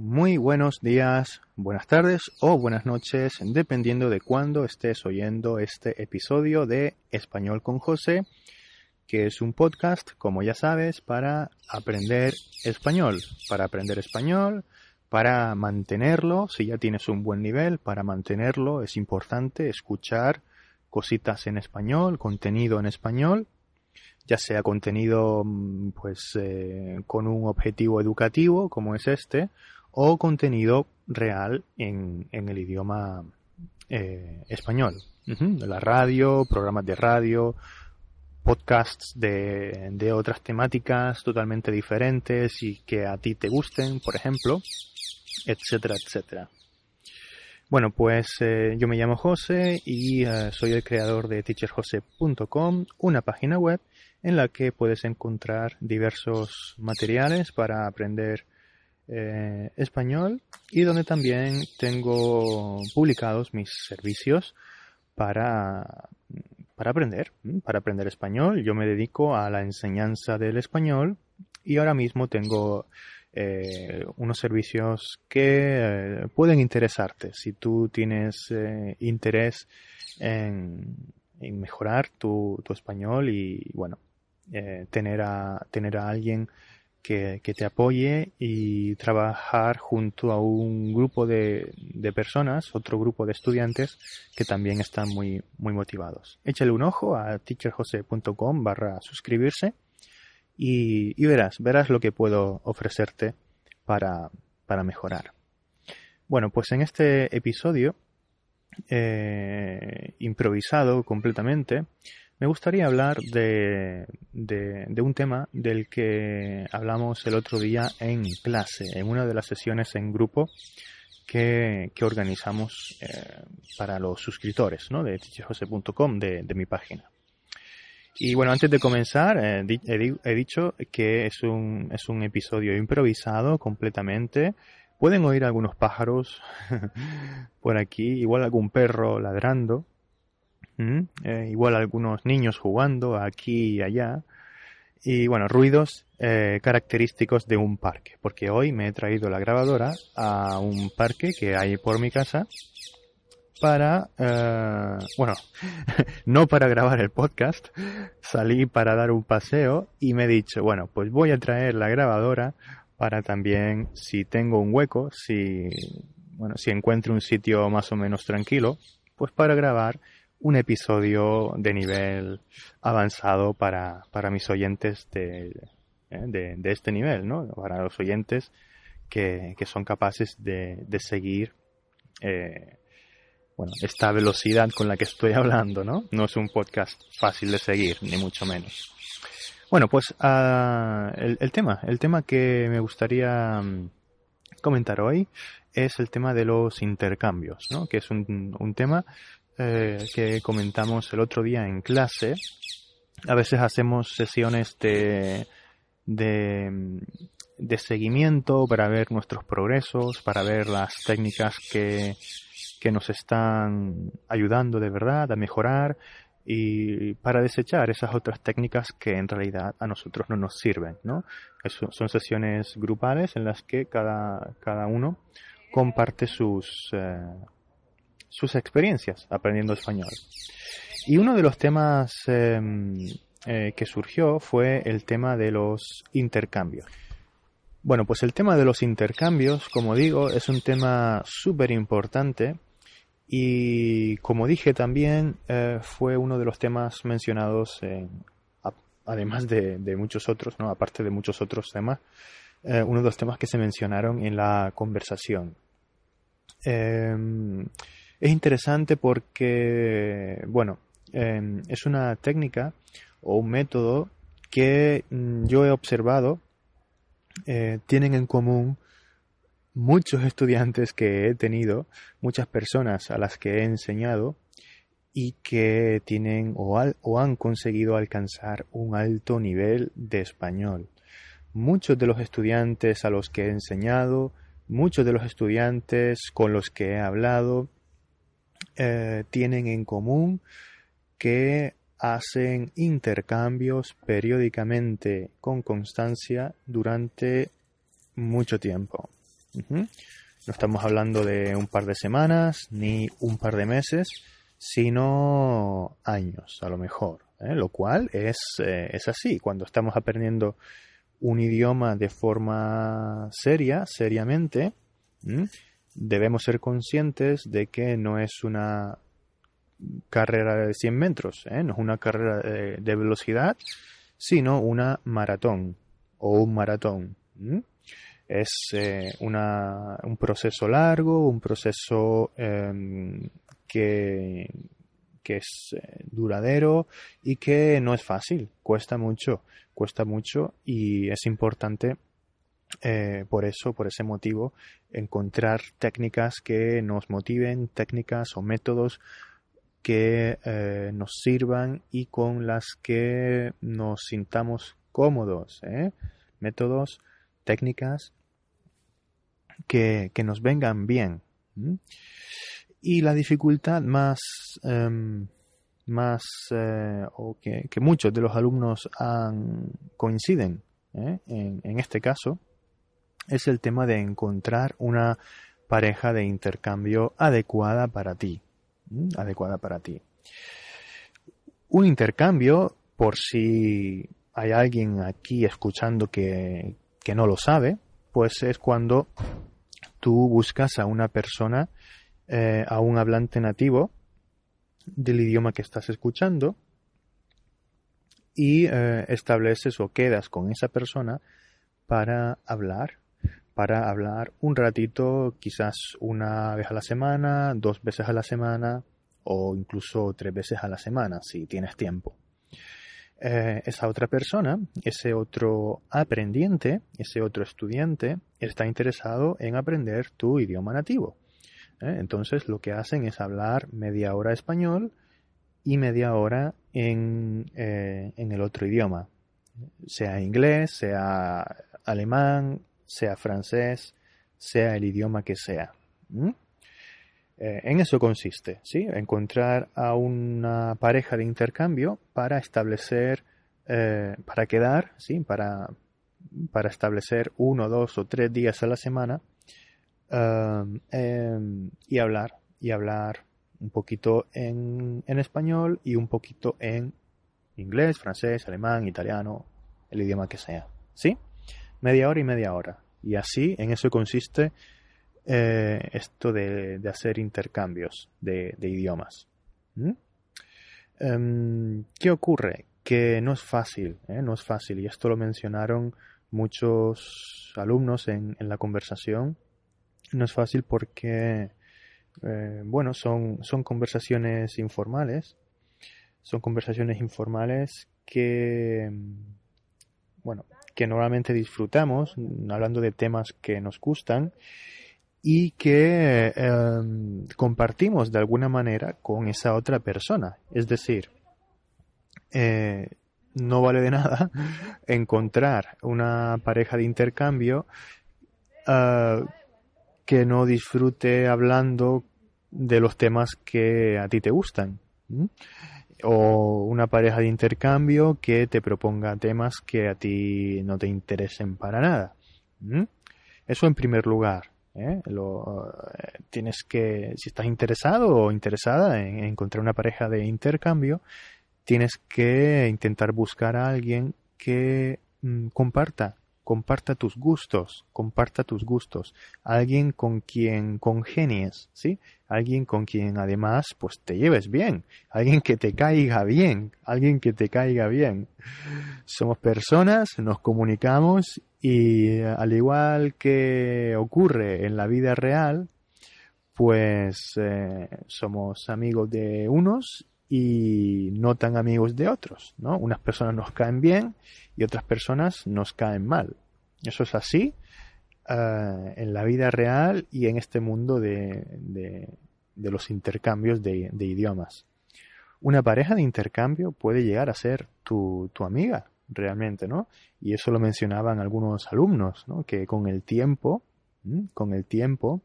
Muy buenos días, buenas tardes o buenas noches, dependiendo de cuándo estés oyendo este episodio de Español con José, que es un podcast, como ya sabes, para aprender español, para aprender español, para mantenerlo, si ya tienes un buen nivel, para mantenerlo es importante escuchar cositas en español, contenido en español ya sea contenido mm, pues eh, con un objetivo educativo como es este o contenido real en, el idioma eh, español. La radio programas de radio podcasts de, de, otras temáticas totalmente diferentes y que a ti te gusten por ejemplo etcétera etcétera. Bueno, pues eh, yo me llamo José y soy el creador de teacherjose.com, una página web en la que puedes encontrar diversos materiales para aprender eh, español y donde también tengo publicados mis servicios para, para aprender, para aprender español. Yo me dedico a la enseñanza del español y ahora mismo tengo eh, unos servicios que eh, pueden interesarte si tú tienes interés en, mejorar tu, tu, español y bueno tener, a, tener a alguien que, te apoye y trabajar junto a un grupo de, personas, otro grupo de estudiantes que también están muy, muy motivados. Échale un ojo a teacherjose.com barra suscribirse y, verás, verás lo que puedo ofrecerte para, para mejorar. Bueno, pues en este episodio eh, improvisado completamente, me gustaría hablar de, de, un tema del que hablamos el otro día en clase, en una de las sesiones en grupo que, que organizamos eh, para los suscriptores ¿no? de teacherjose.com, de, de mi página. Y bueno, antes de comenzar, eh, he, he, dicho que es un, es un episodio improvisado completamente. Pueden oír algunos pájaros por aquí, igual algún perro ladrando. Eh, igual algunos niños jugando aquí y allá. Y bueno, ruidos eh, característicos de un parque, porque hoy me he traído la grabadora a un parque que hay por mi casa para, eh, bueno, no para grabar el podcast, salí para dar un paseo y me he dicho, bueno, pues voy a traer la grabadora para también, si tengo un hueco, si, bueno, si encuentro un sitio más o menos tranquilo, pues para grabar un episodio de nivel avanzado para, para mis oyentes de, eh, de, de, este nivel, ¿no? Para los oyentes que, que son capaces de, de seguir eh, bueno, esta velocidad con la que estoy hablando, ¿no? No es un podcast fácil de seguir, ni mucho menos. Bueno, pues uh, el, el, tema, el tema que me gustaría mm, comentar hoy es el tema de los intercambios, ¿no? Que es un, un tema eh, que comentamos el otro día en clase. A veces hacemos sesiones de, de, seguimiento para ver nuestros progresos, para ver las técnicas que, que nos están ayudando de verdad a mejorar y para desechar esas otras técnicas que en realidad a nosotros no nos sirven, ¿no? son sesiones grupales en las que cada, cada uno comparte sus, eh, sus experiencias aprendiendo español. Y uno de los temas em, eh, que surgió fue el tema de los intercambios. Bueno, pues el tema de los intercambios, como digo, es un tema súper importante y como dije también eh, fue uno de los temas mencionados, además de, muchos otros, ¿no? aparte de muchos otros temas, eh, uno de los temas que se mencionaron en la conversación. Em, es interesante porque, bueno, em, es una técnica o un método que mm, yo he observado eh, tienen en común muchos estudiantes que he tenido, muchas personas a las que he enseñado y que tienen o, o han conseguido alcanzar un alto nivel de español. Muchos de los estudiantes a los que he enseñado, muchos de los estudiantes con los que he hablado, eh, tienen en común que hacen intercambios periódicamente con constancia durante mucho tiempo. No estamos hablando de un par de semanas ni un par de meses, sino años a lo mejor. ¿eh? Lo cual es, eh, es así. Cuando estamos aprendiendo un idioma de forma seria, seriamente, debemos ser conscientes de que no es una carrera de 100 metros, ¿eh? no es una carrera de, velocidad, sino una maratón o un maratón. Es eh, un proceso largo, un proceso em, que, que es eh, duradero y que no es fácil, cuesta mucho, cuesta mucho y es importante eh, por eso, por ese motivo, encontrar técnicas que nos motiven, técnicas o métodos que eh, nos sirvan y con las que nos sintamos cómodos. ¿eh? Métodos, técnicas que, nos vengan bien. Y la dificultad más, em, más o que, muchos de los alumnos han, coinciden en, en este caso es el tema de encontrar una pareja de intercambio adecuada para ti. Adecuada para ti. Un intercambio, por si hay alguien aquí escuchando que, no lo sabe, pues es cuando tú buscas a una persona, eh, a un hablante nativo del idioma que estás escuchando y eh, estableces o quedas con esa persona para hablar para hablar un ratito, quizás una vez a la semana, dos veces a la semana o incluso tres veces a la semana si tienes tiempo. Eh, esa otra persona, ese otro aprendiente, ese otro estudiante está interesado en aprender tu idioma nativo. Eh, entonces lo que hacen es hablar media hora español y media hora en, eh, en el otro idioma, sea inglés, sea alemán, sea francés, sea el idioma que sea. Eh, en eso consiste, ¿sí? Encontrar a una pareja de intercambio para establecer, eh, para quedar, ¿sí? Para, para establecer uno, dos o tres días a la semana um, em, y hablar, y hablar un poquito en, en español y un poquito en inglés, francés, alemán, italiano, el idioma que sea, ¿sí? Media hora y media hora. Y así, en eso consiste eh, esto de, hacer intercambios de, idiomas. ¿Mm? Em, ¿Qué ocurre? Que no es fácil, ¿eh? no es fácil, y esto lo mencionaron muchos alumnos en, la conversación. No es fácil porque, eh, bueno, son, son conversaciones informales, son conversaciones informales que, bueno, que normalmente disfrutamos, hablando de temas que nos gustan y que em, compartimos de alguna manera con esa otra persona. Es decir, eh, no vale de nada encontrar una pareja de intercambio ah, que no disfrute hablando de los temas que a ti te gustan o una pareja de intercambio que te proponga temas que a ti no te interesen para nada. Eso en primer lugar. ¿eh? Lo, eh, tienes que, si estás interesado o interesada en encontrar una pareja de intercambio, tienes que intentar buscar a alguien que mm, comparta comparta tus gustos, comparta tus gustos, alguien con quien congenies, ¿sí? Alguien con quien además pues te lleves bien, alguien que te caiga bien, alguien que te caiga bien. Somos personas, nos comunicamos y al igual que ocurre en la vida real, pues eh, somos amigos de unos y no tan amigos de otros, ¿no? Unas personas nos caen bien y otras personas nos caen mal. Eso es así eh, en la vida real y en este mundo de, de, los intercambios de, idiomas. Una pareja de intercambio puede llegar a ser tu, tu amiga, realmente, ¿no? Y eso lo mencionaban algunos alumnos, ¿no? Que con el tiempo, con el tiempo,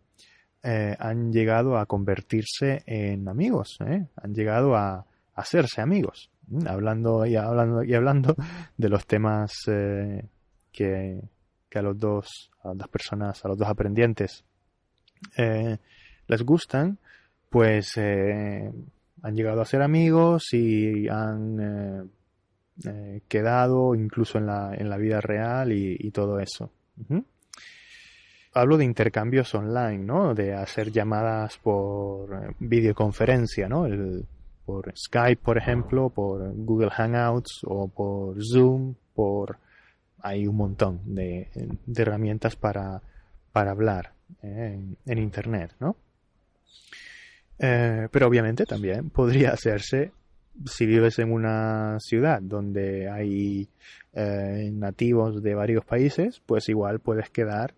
eh, han llegado a convertirse en amigos, ¿eh? han llegado a, hacerse amigos, hablando y hablando y hablando de los temas eh, que, que a los dos, a las dos personas, a los dos aprendientes eh, les gustan, pues eh, han llegado a ser amigos y han quedado incluso en la, en la vida real y, todo eso. Hablo de intercambios online, ¿no? De hacer llamadas por videoconferencia, ¿no? El, por Skype, por ejemplo, por Google Hangouts o por Zoom, por hay un montón de, herramientas para, para hablar eh, en, Internet, ¿no? Eh, pero obviamente también podría hacerse si vives en una ciudad donde hay eh, nativos de varios países, pues igual puedes quedar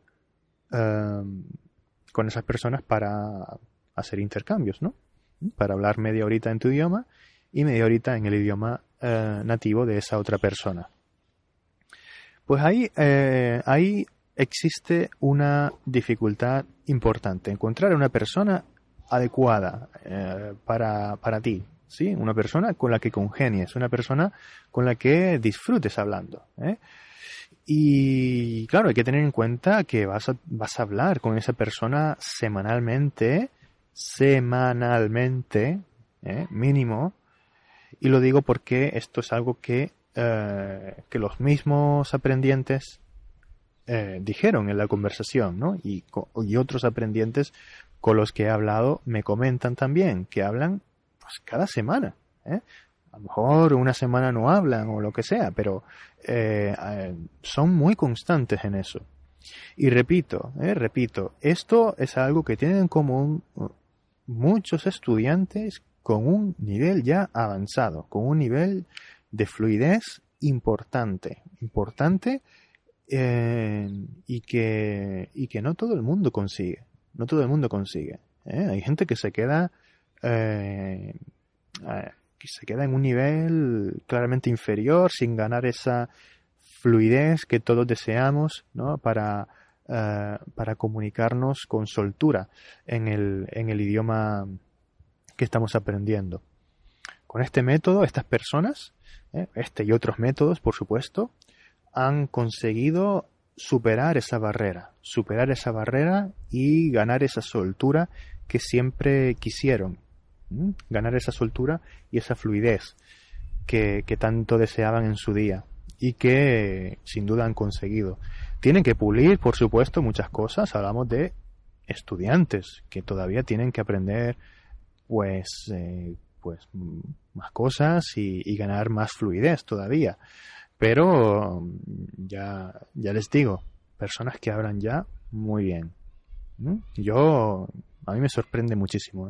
con esas personas para hacer intercambios, ¿no? Para hablar media horita en tu idioma y media horita en el idioma nativo de esa otra persona. Pues ahí, eh, ahí existe una dificultad importante, encontrar una persona adecuada eh, para, para ti, ¿sí? Una persona con la que congenies, una persona con la que disfrutes hablando, ¿eh? Y claro, hay que tener en cuenta que vas a, vas a hablar con esa persona semanalmente, semanalmente, ¿eh? mínimo. Y lo digo porque esto es algo que eh, que los mismos aprendientes eh, dijeron en la conversación, ¿no? Y, y, otros aprendientes con los que he hablado me comentan también que hablan pues cada semana. ¿eh? A lo mejor una semana no hablan o lo que sea, pero son muy constantes en eso. Y repito, repito, esto es algo que tienen en común muchos estudiantes con un nivel ya avanzado, con un nivel de fluidez importante, importante eh, y, que, y que no todo el mundo consigue, no todo el mundo consigue. ¿eh? Hay gente que se queda eh, que se queda en un nivel claramente inferior sin ganar esa fluidez que todos deseamos ¿no? para, para comunicarnos con soltura en el, en el idioma que estamos aprendiendo. Con este método, estas personas, ¿eh? este y otros métodos, por supuesto, han conseguido superar esa barrera, superar esa barrera y ganar esa soltura que siempre quisieron, ganar esa soltura y esa fluidez que, tanto deseaban en su día y que sin duda han conseguido. Tienen que pulir, por supuesto, muchas cosas. Hablamos de estudiantes que todavía tienen que aprender pues eh, pues más cosas y, ganar más fluidez todavía. Pero ya, ya les digo, personas que hablan ya muy bien. Yo, a mí me sorprende muchísimo,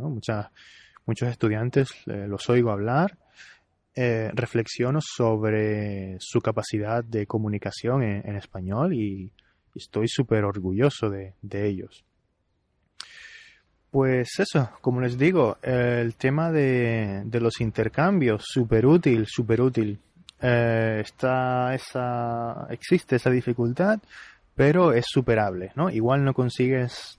muchos estudiantes eh, los oigo hablar, eh, reflexiono sobre su capacidad de comunicación en, español y, estoy súper orgulloso de ellos. Pues eso, como les digo, el tema de, los intercambios, súper útil, súper útil. Eh, está esa, existe esa dificultad, pero es superable, ¿no? Igual no consigues,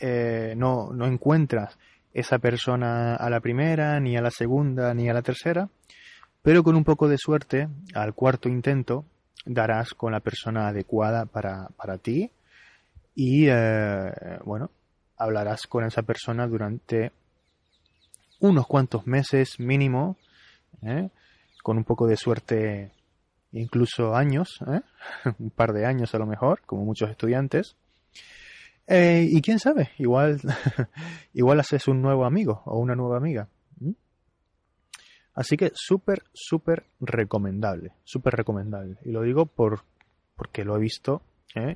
no, no encuentras esa persona a la primera, ni a la segunda, ni a la tercera, pero con un poco de suerte, al cuarto intento, darás con la persona adecuada para, para ti y, eh, bueno, hablarás con esa persona durante unos cuantos meses mínimo, ¿eh? con un poco de suerte incluso años, ¿eh? un par de años a lo mejor, como muchos estudiantes. Eh, y quién sabe, igual, igual haces un nuevo amigo o una nueva amiga. Así que súper, súper recomendable, súper recomendable. Y lo digo por, porque lo he visto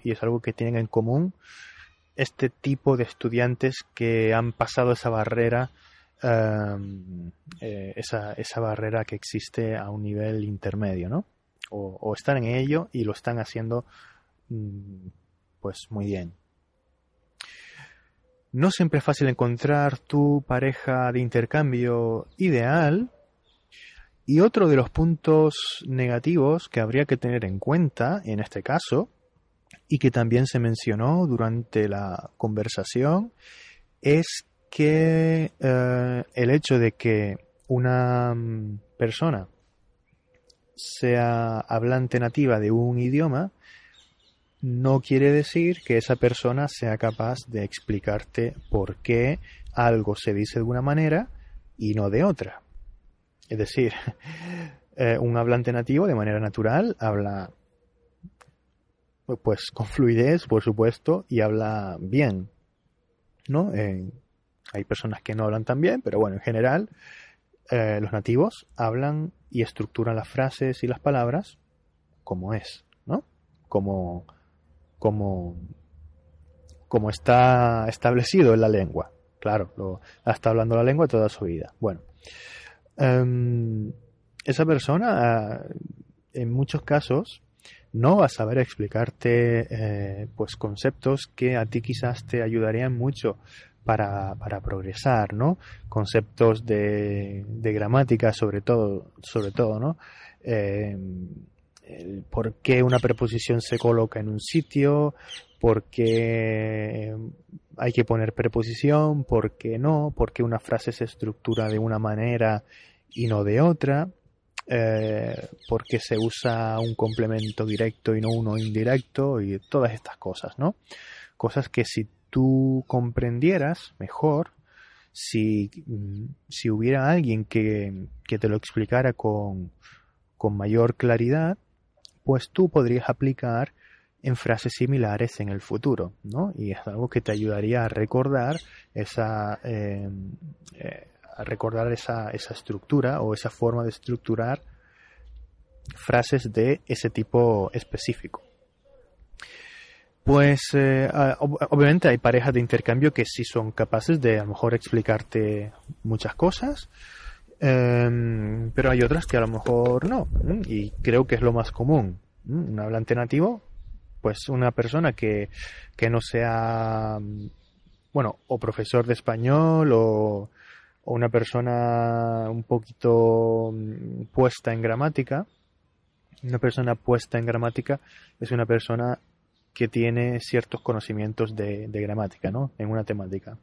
y es algo que tienen en común este tipo de estudiantes que han pasado esa barrera, eh, esa, esa, barrera que existe a un nivel intermedio, ¿no? O, están en ello y lo están haciendo mm, pues muy bien. No siempre es fácil encontrar tu pareja de intercambio ideal. Y otro de los puntos negativos que habría que tener en cuenta en este caso y que también se mencionó durante la conversación es que eh, el hecho de que una mm, persona sea hablante nativa de un idioma no quiere decir que esa persona sea capaz de explicarte por qué algo se dice de una manera y no de otra. Es decir, eh, un hablante nativo de manera natural habla pues con fluidez, por supuesto, y habla bien, ¿no? hay personas que no hablan tan bien, pero bueno, en general eh, los nativos hablan y estructuran las frases y las palabras como es, ¿no? Como, como, como está establecido en la lengua. Claro, lo, ha estado hablando la lengua toda su vida. Bueno, em, esa persona, en muchos casos, no va a saber explicarte eh, pues conceptos que a ti quizás te ayudarían mucho para, para progresar, ¿no? Conceptos de, de, gramática sobre todo, sobre todo, ¿no? Em, el por qué una preposición se coloca en un sitio, por qué hay que poner preposición, por qué no, por qué una frase se estructura de una manera y no de otra, eh, por qué se usa un complemento directo y no uno indirecto y todas estas cosas, ¿no? Cosas que si tú comprendieras mejor, si, si hubiera alguien que, que te lo explicara con, con mayor claridad, pues tú podrías aplicar en frases similares en el futuro, ¿no? Y es algo que te ayudaría a recordar esa, eh, eh, a recordar esa, esa estructura o esa forma de estructurar frases de ese tipo específico. Pues eh, obviamente hay parejas de intercambio que sí son capaces de a lo mejor explicarte muchas cosas, em, pero hay otras que a lo mejor no, y creo que es lo más común. Un hablante nativo, pues una persona que, que no sea, bueno, o profesor de español o, una persona un poquito mm, puesta en gramática, una persona puesta en gramática es una persona que tiene ciertos conocimientos de, gramática, ¿no? En una temática.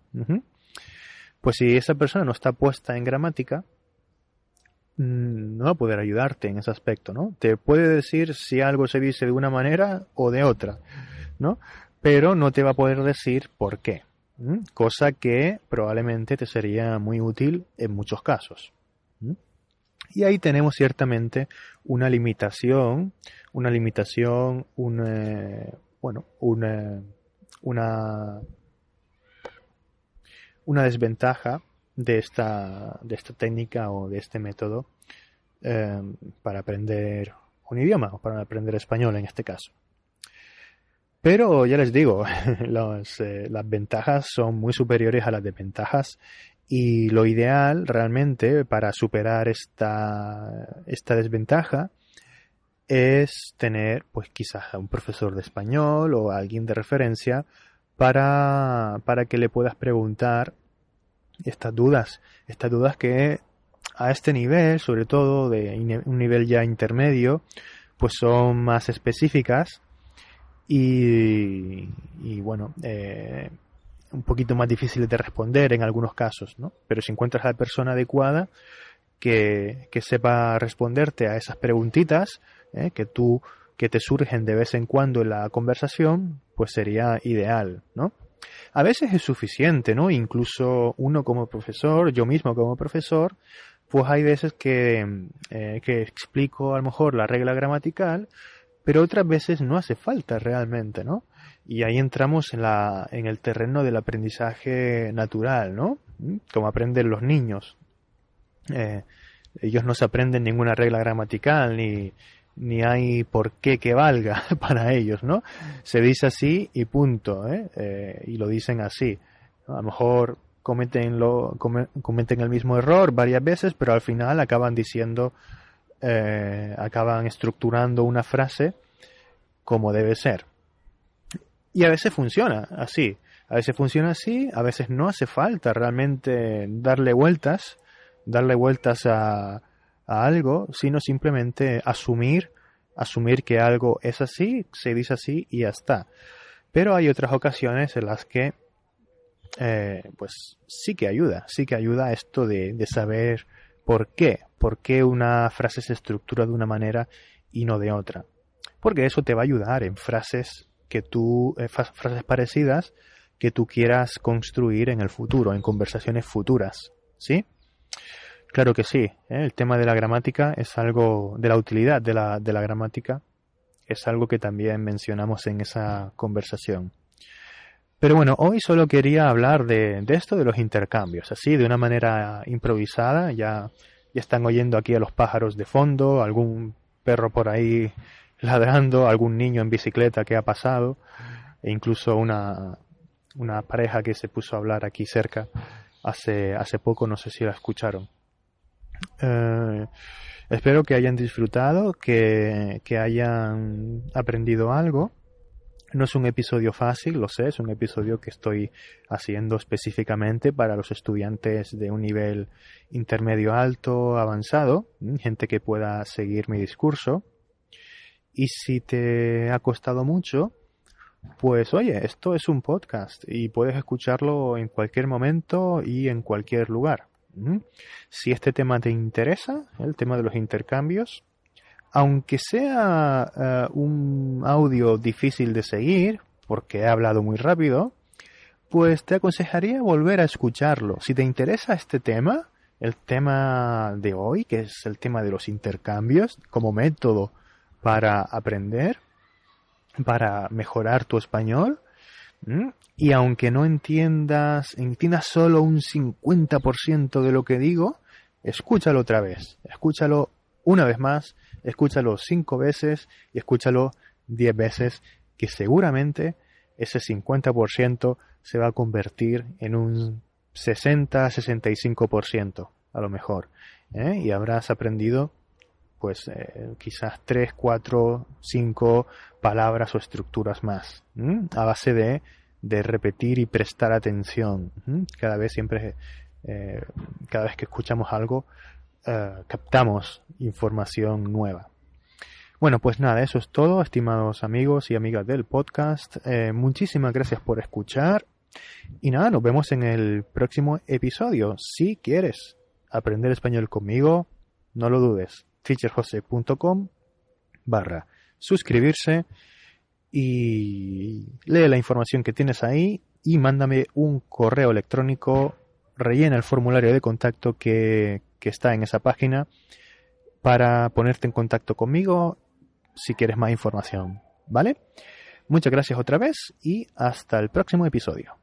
Pues si esa persona no está puesta en gramática, mm, no va a poder ayudarte en ese aspecto, ¿no? Te puede decir si algo se dice de una manera o de otra, ¿no? Pero no te va a poder decir por qué, cosa que probablemente te sería muy útil en muchos casos. Y ahí tenemos ciertamente una limitación, una limitación, eh, bueno, una, una, una desventaja de esta, de esta técnica o de este método eh, para aprender un idioma o para aprender español en este caso. Pero ya les digo, eh, las ventajas son muy superiores a las desventajas y lo ideal realmente para superar esta, esta desventaja es tener pues quizás a un profesor de español o alguien de referencia para, para que le puedas preguntar estas dudas, estas dudas que a este nivel, sobre todo de un nivel ya intermedio, pues son más específicas y, y bueno, eh, un poquito más difíciles de responder en algunos casos, ¿no? Pero si encuentras a la persona adecuada que, que sepa responderte a esas preguntitas, ¿eh? que tú que te surgen de vez en cuando en la conversación, pues sería ideal, ¿no? A veces es suficiente, ¿no? Incluso uno como profesor, yo mismo como profesor, pues hay veces que, eh, que explico a lo mejor la regla gramatical, pero otras veces no hace falta realmente, ¿no? Y ahí entramos en, la, en el terreno del aprendizaje natural, ¿no? Como aprenden los niños. Eh, ellos no se aprenden ninguna regla gramatical ni, ni hay por qué que valga para ellos, ¿no? Se dice así y punto, ¿eh? eh y lo dicen así. A lo mejor cometen, el mismo error varias veces, pero al final acaban diciendo, eh, acaban estructurando una frase como debe ser. Y a veces funciona así. A veces funciona así, a veces no hace falta realmente darle vueltas, darle vueltas a, a algo, sino simplemente asumir, asumir que algo es así, se dice así y ya está. Pero hay otras ocasiones en las que, eh, pues sí que ayuda, sí que ayuda esto de, de saber por qué, por qué una frase se estructura de una manera y no de otra. Porque eso te va a ayudar en frases que tú, eh, frases parecidas que tú quieras construir en el futuro, en conversaciones futuras, ¿sí? Claro que sí, ¿eh? el tema de la gramática es algo, de la utilidad de la, de la gramática, es algo que también mencionamos en esa conversación. Pero bueno, hoy solo quería hablar de, de, esto de los intercambios, así de una manera improvisada. Ya, ya están oyendo aquí a los pájaros de fondo, algún perro por ahí ladrando, algún niño en bicicleta que ha pasado, e incluso una, una pareja que se puso a hablar aquí cerca hace, hace poco, no sé si la escucharon. Eh, espero que hayan disfrutado, que, que hayan aprendido algo. No es un episodio fácil, lo sé, es un episodio que estoy haciendo específicamente para los estudiantes de un nivel intermedio alto, avanzado, gente que pueda seguir mi discurso. Y si te ha costado mucho, pues oye, esto es un podcast y puedes escucharlo en cualquier momento y en cualquier lugar. Si este tema te interesa, el tema de los intercambios, aunque sea eh, un audio difícil de seguir, porque he hablado muy rápido, pues te aconsejaría volver a escucharlo. Si te interesa este tema, el tema de hoy, que es el tema de los intercambios como método para aprender, para mejorar tu español, y aunque no entiendas, entiendas solo un 50% de lo que digo, escúchalo otra vez, escúchalo una vez más escúchalo cinco veces y escúchalo diez veces, que seguramente ese 50% se va a convertir en un 60-65% a lo mejor. ¿eh? Y habrás aprendido pues eh, quizás 3, 4, 5 palabras o estructuras más, a base de, de, repetir y prestar atención. Cada vez siempre, eh, cada vez que escuchamos algo, eh, captamos información nueva. Bueno, pues nada, eso es todo, estimados amigos y amigas del podcast. Muchísimas gracias por escuchar. Y nada, nos vemos en el próximo episodio. Si quieres aprender español conmigo, no lo dudes. teacherjose.com barra suscribirse y lee la información que tienes ahí y mándame un correo electrónico, rellena el formulario de contacto que, que está en esa página para ponerte en contacto conmigo si quieres más información. ¿Vale? Muchas gracias otra vez y hasta el próximo episodio.